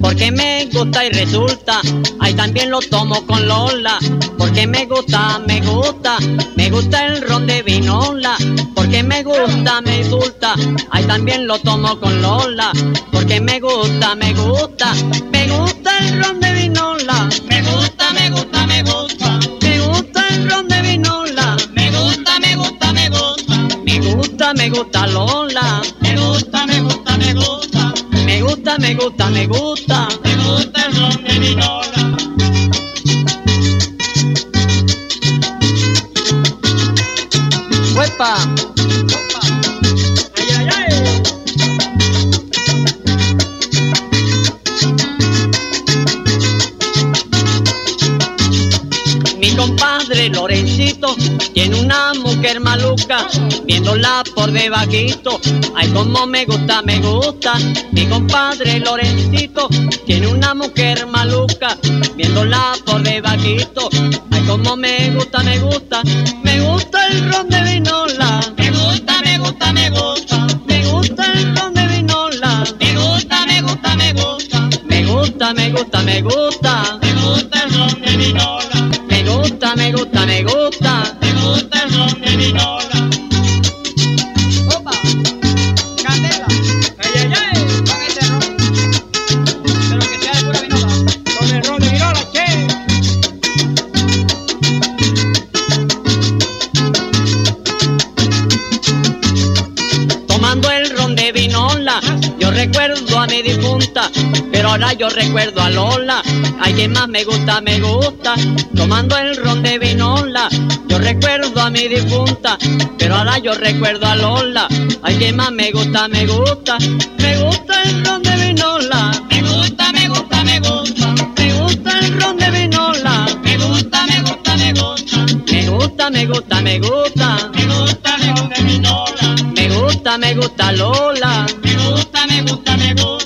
Porque me gusta y resulta, ahí también lo tomo con Lola, porque me gusta, me gusta, me gusta el ron de vinola, porque me gusta, me gusta, ahí también lo tomo con Lola, porque me gusta, me gusta, me gusta el ron de vinola, me gusta, me gusta, me gusta, me gusta el ron de vinola, gusta, me gusta Lola, me gusta, me gusta, me gusta, me gusta, me gusta, me gusta. Mi compadre Lorencito tiene una mujer maluca, viéndola por debajito. Ay, como me gusta, me gusta. Mi compadre Lorencito tiene una mujer maluca, viéndola por debajito. Ay, como me gusta, me gusta. Me gusta el ron de vinola. Me gusta, me gusta, me gusta. Me gusta el ron de vinola. Me gusta, me gusta, me gusta. Me gusta, me gusta, me gusta. Me gusta el ron de vinola. Me gusta, me gusta, me gusta. El ron de vinola. Opa, candela. Ay, ay, ay, con ese ron. Pero que sea de pura vinola. Con el ron de vinola, che. tomando el ron de vinola. Yo recuerdo a mi difunta, pero ahora yo recuerdo a Lola. Que más me gusta, me gusta, tomando el ron de vinola. Yo recuerdo a mi difunta, pero ahora yo recuerdo a Lola. Que más me gusta, me gusta, me gusta el ron de vinola. Me gusta, me gusta, me gusta, me gusta el ron de vinola. Me gusta, me gusta, me gusta, me gusta, me gusta, me gusta, me gusta, me gusta vinola. Me gusta, me gusta Lola. Me gusta, me gusta, me gusta.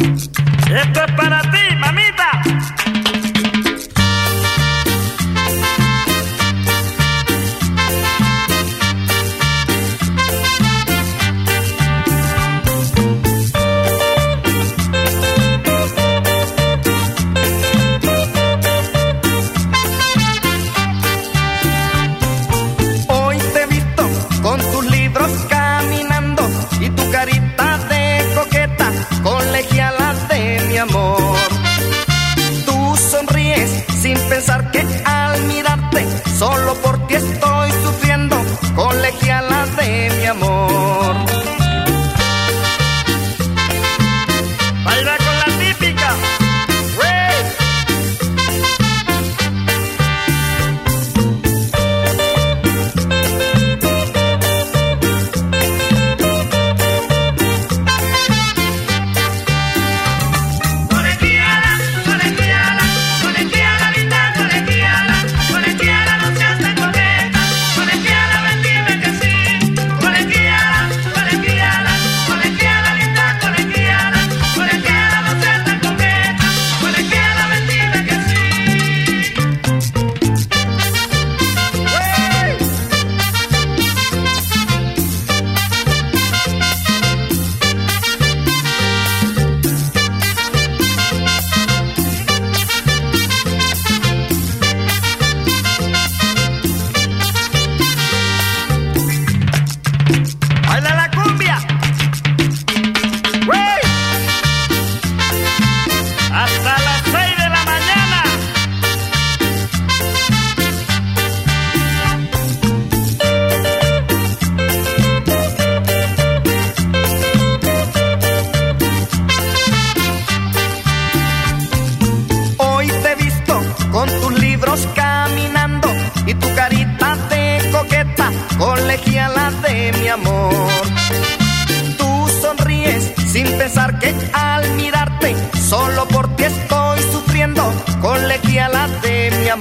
Esto es para ti, same.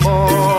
Amor.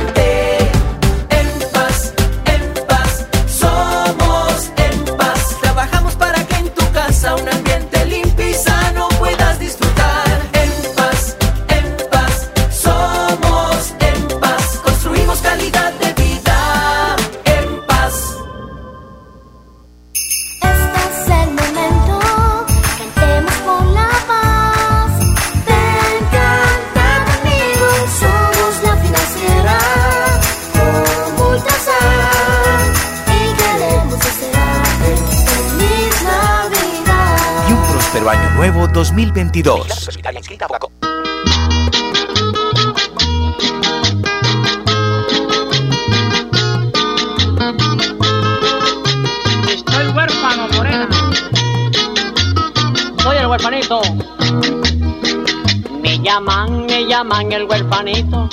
2022. Estoy huérfano, morena. Soy el huérfanito. Me llaman, me llaman el huérfanito.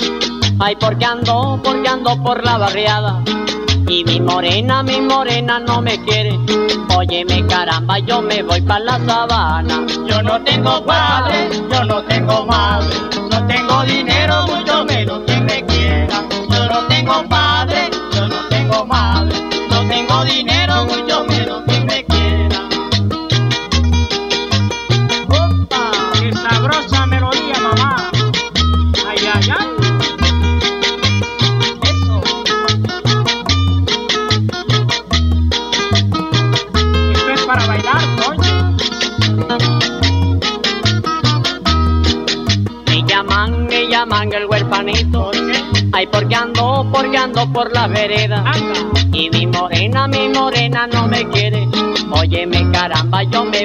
Ay, porque ando, porque ando por la barriada. Mi morena, mi morena no me quiere. Óyeme caramba, yo me voy para la sabana. Yo no tengo padre, yo no tengo madre. No tengo dinero,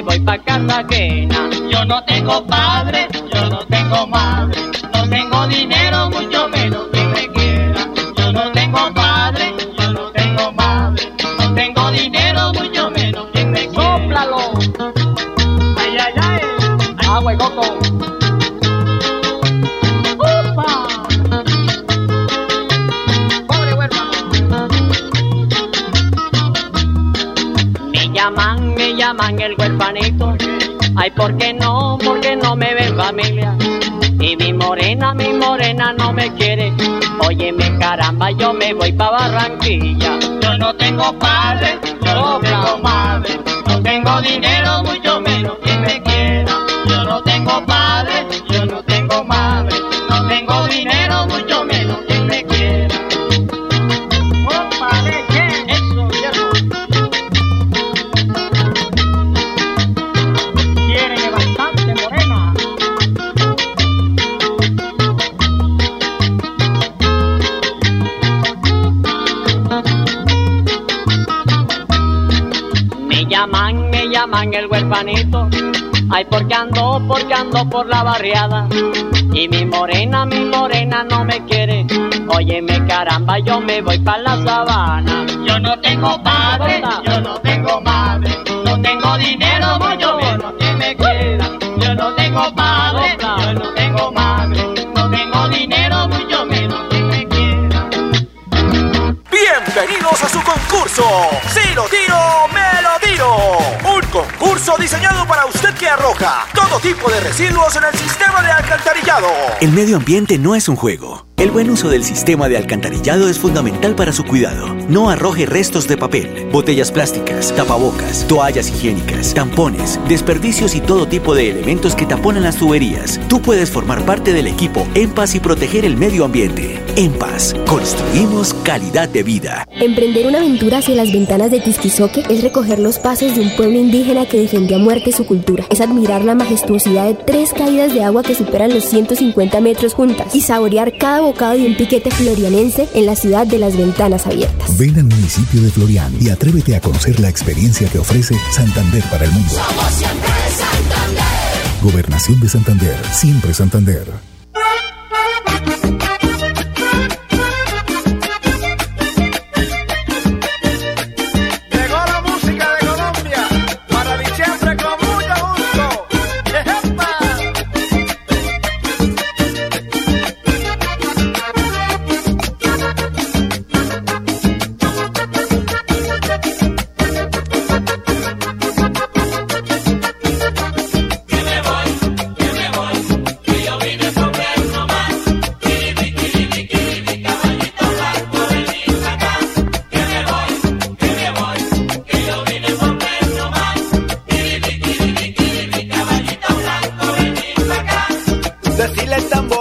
voy pa' voy pa' Barranquilla. Yo no tengo padre, no tengo madre. No tengo dinero, el huerfanito. Ay, porque ando, porque ando por la barriada. Y mi morena, mi morena no me quiere. Oye, Óyeme, caramba, yo me voy para la sabana. Yo no tengo padre, yo no tengo madre. No tengo dinero, mucho menos que me queda. Yo no tengo padre, yo no tengo madre. No tengo dinero, mucho menos que me queda. Bienvenidos a su concurso. Si tiro, Diseñado para usted que arroja todo tipo de residuos en el sistema de alcantarillado. El medio ambiente no es un juego. El buen uso del sistema de alcantarillado es fundamental para su cuidado. No arroje restos de papel, botellas plásticas, tapabocas, toallas higiénicas, tampones, desperdicios y todo tipo de elementos que taponan las tuberías. Tú puedes formar parte del equipo En Paz y proteger el medio ambiente. En Paz, construimos calidad de vida. Emprender una aventura hacia las ventanas de Tisquizoque es recoger los pasos de un pueblo indígena que defendió a muerte su cultura. Es admirar la majestuosidad de tres caídas de agua que superan los 150 metros juntas y saborear cada bocado de un piquete florianense en la ciudad de las ventanas abiertas. Ven al municipio de Florian y atrévete a conocer la experiencia que ofrece Santander para el mundo. Somos siempre Santander. Gobernación de Santander, siempre Santander. Decirle al tamborilero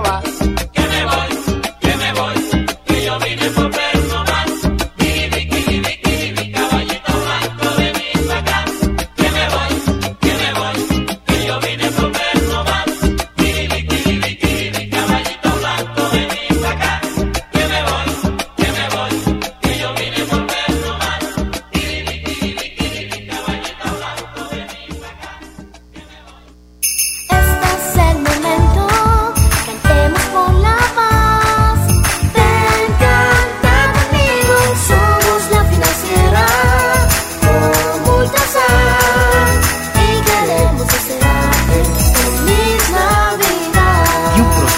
哇。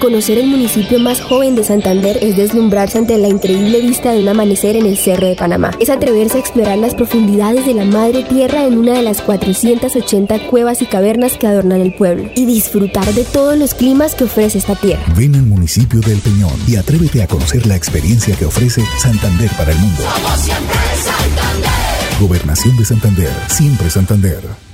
Conocer el municipio más joven de Santander es deslumbrarse ante la increíble vista de un amanecer en el Cerro de Panamá. Es atreverse a explorar las profundidades de la madre tierra en una de las 480 cuevas y cavernas que adornan el pueblo. Y disfrutar de todos los climas que ofrece esta tierra. Ven al municipio del Peñón y atrévete a conocer la experiencia que ofrece Santander para el mundo. Somos siempre Santander. Gobernación de Santander, siempre Santander.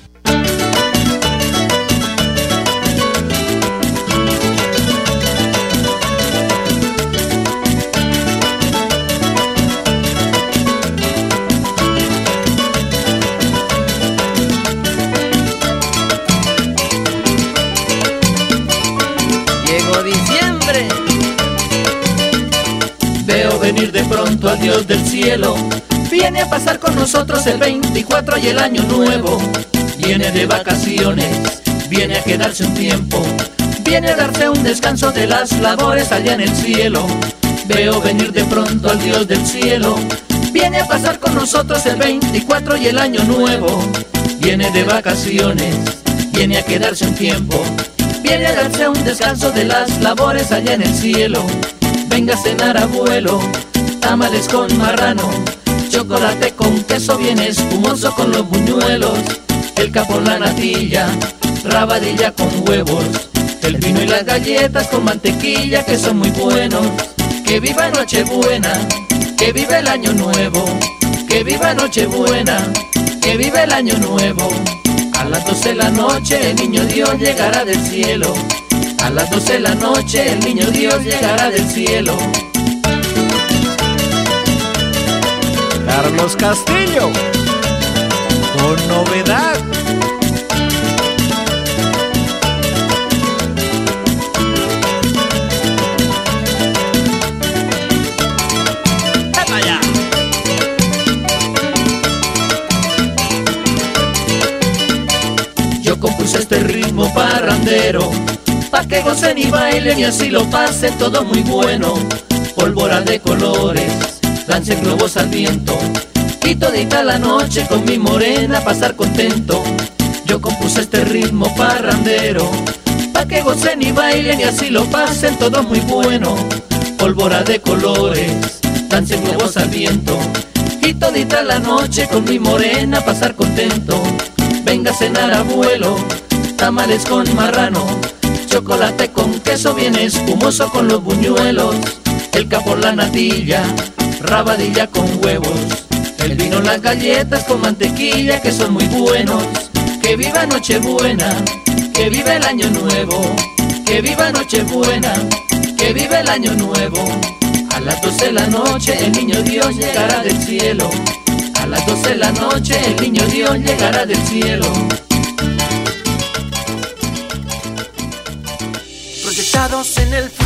Dios del cielo. Viene a pasar con nosotros el 24 y el año nuevo. Viene de vacaciones, viene a quedarse un tiempo. Viene a darse un descanso de las labores allá en el cielo. Veo venir de pronto al Dios del cielo. Viene a pasar con nosotros el 24 y el año nuevo. Viene de vacaciones, viene a quedarse un tiempo. Viene a darse un descanso de las labores allá en el cielo. Venga a cenar abuelo, tamales con marrano, chocolate con queso bien espumoso con los buñuelos, el capo la natilla, rabadilla con huevos, el vino y las galletas con mantequilla que son muy buenos. Que viva Nochebuena, que viva el año nuevo, que viva Nochebuena, que viva el año nuevo. A las 12 de la noche el niño Dios llegará del cielo. A las 12 de la noche el niño Dios llegará del cielo. Carlos Castillo. Con novedad. Yo compuse este ritmo parrandero, pa' que gocen y bailen y así lo pasen todo muy bueno. Pólvora de colores, lancen globos al viento, y todita la noche con mi morena pasar contento. Yo compuse este ritmo parrandero, pa' que gocen y bailen y así lo pasen todo muy bueno. Pólvora de colores, lancen globos al viento, y todita la noche con mi morena pasar contento. Venga a cenar abuelo, tamales con marrano, chocolate con queso bien espumoso con los buñuelos, el capo la natilla, rabadilla con huevos, el vino las galletas con mantequilla que son muy buenos. Que viva Nochebuena, que viva el año nuevo, que viva Nochebuena, que viva el año nuevo. A las 12 de la noche el niño Dios llegará del cielo. A las 12 de la noche el niño Dios llegará del cielo. Proyectados en el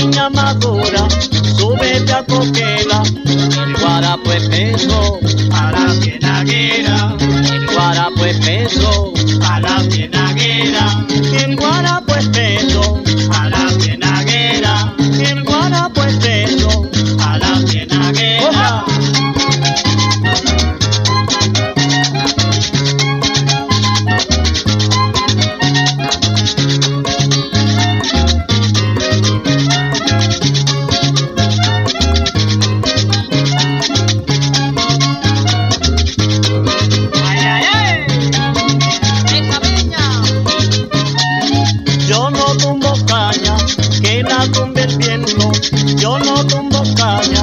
La piña madura, súbete a cogerla. El guarapo es peso a la. El guarapo es peso a la cienaguera. extraña.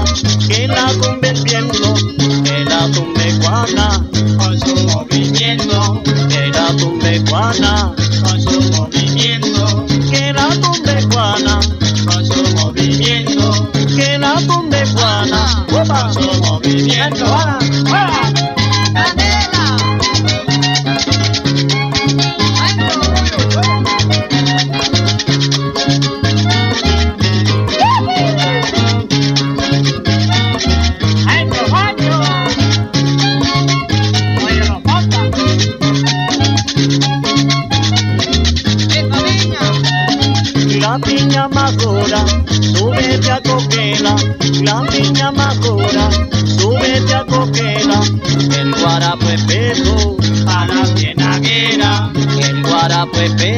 Guarapo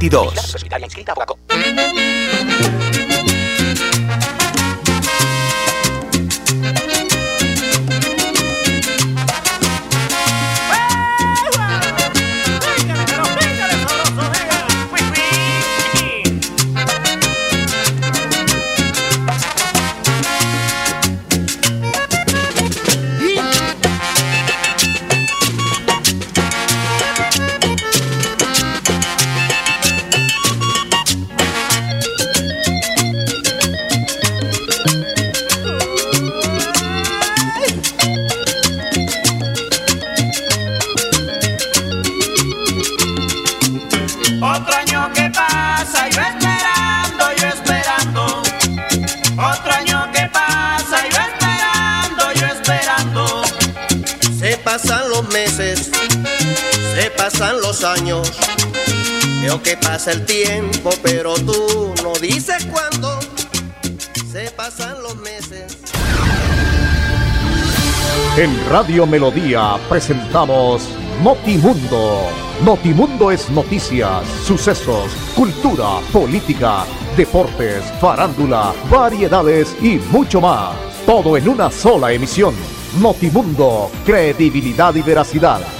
2022. Pasan los años. Veo que pasa el tiempo, pero tú no dices cuándo. Se pasan los meses. En Radio Melodía presentamos Notimundo. Notimundo es noticias, sucesos, cultura, política, deportes, farándula, variedades y mucho más. Todo en una sola emisión. Notimundo, credibilidad y veracidad.